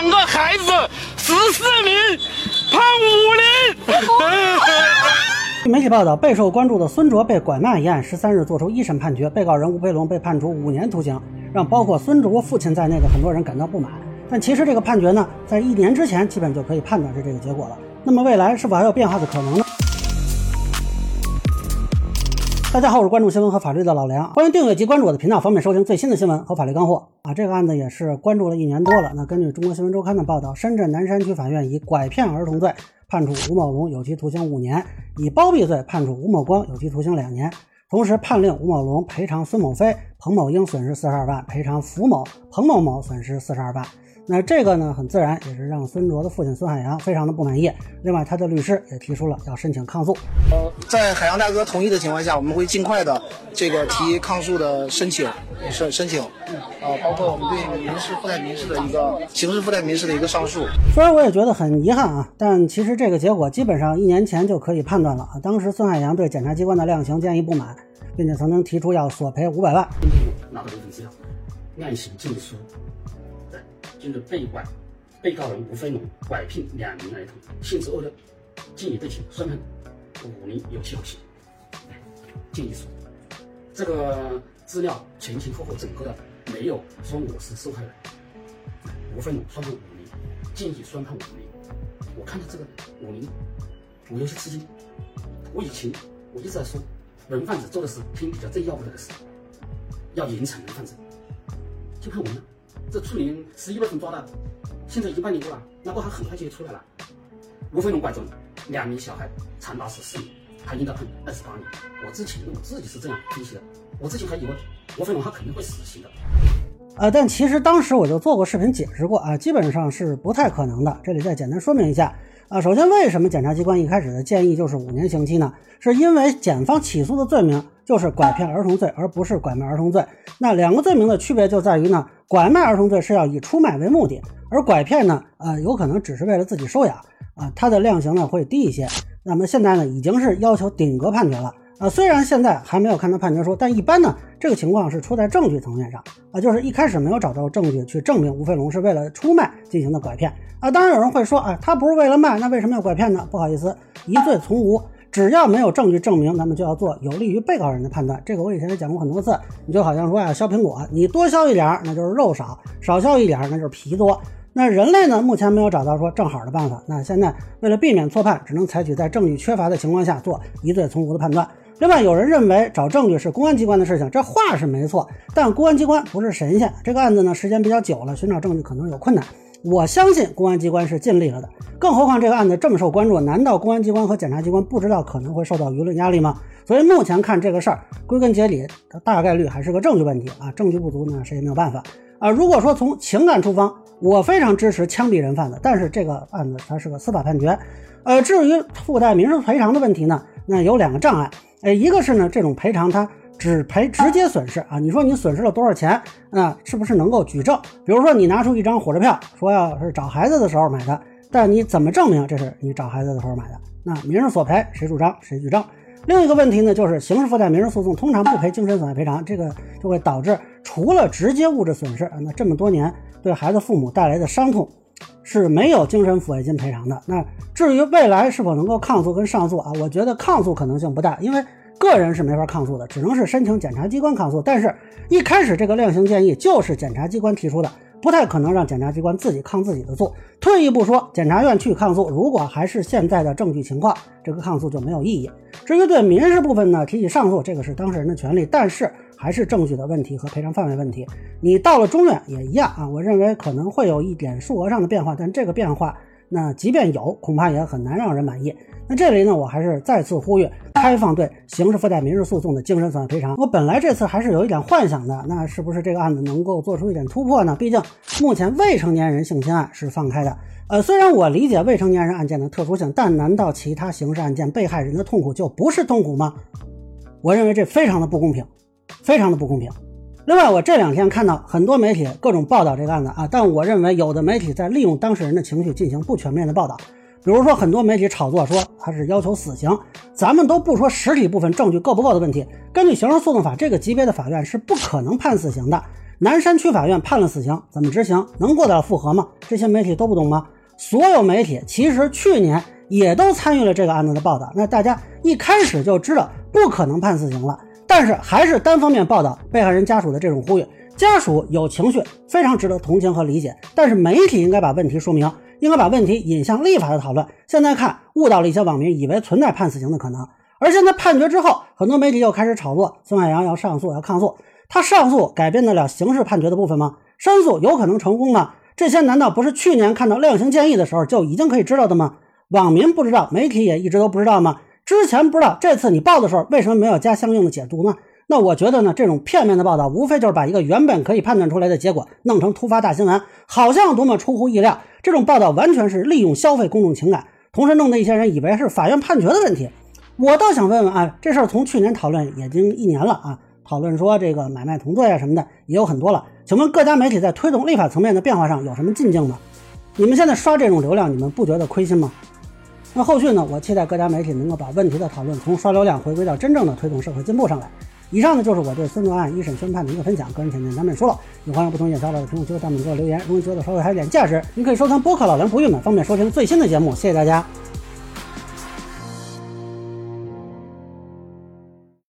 两个孩子，十四名，判五年。据媒体报道，备受关注的孙卓被拐卖一案，十三日作出一审判决，被告人吴培龙被判处五年徒刑，让包括孙卓父亲在内的很多人感到不满。但其实这个判决呢，在一年之前基本就可以判断是这个结果了。那么未来是否还有变化的可能呢？大家好，我是关注新闻和法律的老梁，欢迎订阅及关注我的频道，方便收听最新的新闻和法律干货啊。这个案子也是关注了一年多了。那根据中国新闻周刊的报道，深圳南山区法院以拐骗儿童罪判处吴某龙有期徒刑五年，以包庇罪判处吴某光有期徒刑两年，同时判令吴某龙赔偿孙某飞、彭某英损失四十二万，赔偿符某、彭某某损失四十二万。那这个呢，很自然也是让孙卓的父亲孙海洋非常的不满意。另外，他的律师也提出了要申请抗诉。呃，在海洋大哥同意的情况下，我们会尽快的这个提抗诉的申请申申请。呃，包括我们对民事附带民事的一个刑事附带民事的一个上诉。虽然我也觉得很遗憾啊，但其实这个结果基本上一年前就可以判断了啊。当时孙海洋对检察机关的量刑建议不满，并且曾经提出要索赔五百万。拿到这份资料，量刑建议书。今日被拐被告人吴飞龙拐骗两名儿童，性质恶劣，建议对其宣判五年有期徒刑。建议书，这个资料前前后后整个的没有说我是受害人。吴飞龙宣判五年，建议宣判五年。我看到这个五年，我有些吃惊。我以前我一直在说，人贩子做的是天底下最要不得的事，要严惩人贩子，就判五年。这去年十一月份抓的，现在已经半年过了，那不还很快就出来了？吴飞龙拐走两名小孩，长达十四年，还应该判二十八年。我之前我自己是这样分析的，我之前还以为吴飞龙他肯定会死刑的。呃，但其实当时我就做过视频解释过啊，基本上是不太可能的。这里再简单说明一下啊，首先为什么检察机关一开始的建议就是五年刑期呢？是因为检方起诉的罪名就是拐骗儿童罪，而不是拐卖儿童罪。那两个罪名的区别就在于呢。拐卖儿童罪是要以出卖为目的，而拐骗呢，呃，有可能只是为了自己收养，啊，它的量刑呢会低一些。那么现在呢，已经是要求顶格判决了，啊，虽然现在还没有看到判决书，但一般呢，这个情况是出在证据层面上，啊，就是一开始没有找到证据去证明吴飞龙是为了出卖进行的拐骗，啊，当然有人会说，啊，他不是为了卖，那为什么要拐骗呢？不好意思，疑罪从无。只要没有证据证明，咱们就要做有利于被告人的判断。这个我以前也讲过很多次。你就好像说呀，削苹果，你多削一点那就是肉少；少削一点那就是皮多。那人类呢，目前没有找到说正好的办法。那现在为了避免错判，只能采取在证据缺乏的情况下做疑罪从无的判断。另外，有人认为找证据是公安机关的事情，这话是没错，但公安机关不是神仙。这个案子呢，时间比较久了，寻找证据可能有困难。我相信公安机关是尽力了的，更何况这个案子这么受关注，难道公安机关和检察机关不知道可能会受到舆论压力吗？所以目前看这个事儿，归根结底，它大概率还是个证据问题啊，证据不足呢，谁也没有办法啊。如果说从情感出发，我非常支持枪毙人贩子，但是这个案子它是个司法判决，呃，至于附带民事赔偿的问题呢，那有两个障碍，呃，一个是呢，这种赔偿它。只赔直接损失啊！你说你损失了多少钱？那是不是能够举证？比如说你拿出一张火车票，说要是找孩子的时候买的，但你怎么证明这是你找孩子的时候买的？那民事索赔谁主张谁举证？另一个问题呢，就是刑事附带民事诉讼通常不赔精神损害赔偿，这个就会导致除了直接物质损失，那这么多年对孩子父母带来的伤痛是没有精神抚慰金赔偿的。那至于未来是否能够抗诉跟上诉啊，我觉得抗诉可能性不大，因为。个人是没法抗诉的，只能是申请检察机关抗诉。但是，一开始这个量刑建议就是检察机关提出的，不太可能让检察机关自己抗自己的诉。退一步说，检察院去抗诉，如果还是现在的证据情况，这个抗诉就没有意义。至于对民事部分呢，提起上诉，这个是当事人的权利，但是还是证据的问题和赔偿范围问题。你到了中院也一样啊，我认为可能会有一点数额上的变化，但这个变化。那即便有，恐怕也很难让人满意。那这里呢，我还是再次呼吁开放对刑事附带民事诉讼的精神损害赔偿。我本来这次还是有一点幻想的，那是不是这个案子能够做出一点突破呢？毕竟目前未成年人性侵案是放开的。呃，虽然我理解未成年人案件的特殊性，但难道其他刑事案件被害人的痛苦就不是痛苦吗？我认为这非常的不公平，非常的不公平。另外，我这两天看到很多媒体各种报道这个案子啊，但我认为有的媒体在利用当事人的情绪进行不全面的报道。比如说，很多媒体炒作说他是要求死刑，咱们都不说实体部分证据够不够的问题，根据刑事诉讼法，这个级别的法院是不可能判死刑的。南山区法院判了死刑，怎么执行？能过得了复核吗？这些媒体都不懂吗？所有媒体其实去年也都参与了这个案子的报道，那大家一开始就知道不可能判死刑了，但是还是单方面报道被害人家属的这种呼吁。家属有情绪，非常值得同情和理解，但是媒体应该把问题说明，应该把问题引向立法的讨论。现在看误导了一些网民，以为存在判死刑的可能。而现在判决之后，很多媒体又开始炒作孙海洋要上诉要抗诉，他上诉改变得了刑事判决的部分吗？申诉有可能成功吗？这些难道不是去年看到量刑建议的时候就已经可以知道的吗？网民不知道，媒体也一直都不知道吗？之前不知道，这次你报的时候为什么没有加相应的解读呢？那我觉得呢，这种片面的报道，无非就是把一个原本可以判断出来的结果弄成突发大新闻，好像多么出乎意料。这种报道完全是利用消费公众情感，同时弄得一些人以为是法院判决的问题。我倒想问问啊，这事儿从去年讨论已经一年了啊，讨论说这个买卖同罪啊什么的也有很多了。请问各家媒体在推动立法层面的变化上有什么进境吗？你们现在刷这种流量，你们不觉得亏心吗？那后续呢？我期待各家媒体能够把问题的讨论从刷流量回归到真正的推动社会进步上来。以上呢就是我对孙中案一审宣判的一个分享，个人浅见难免说了。有欢迎不同意见小伙的评论区下面给我留言。如果觉得稍微还有点价值，您可以收藏播客老梁不郁闷，方便收听最新的节目。谢谢大家。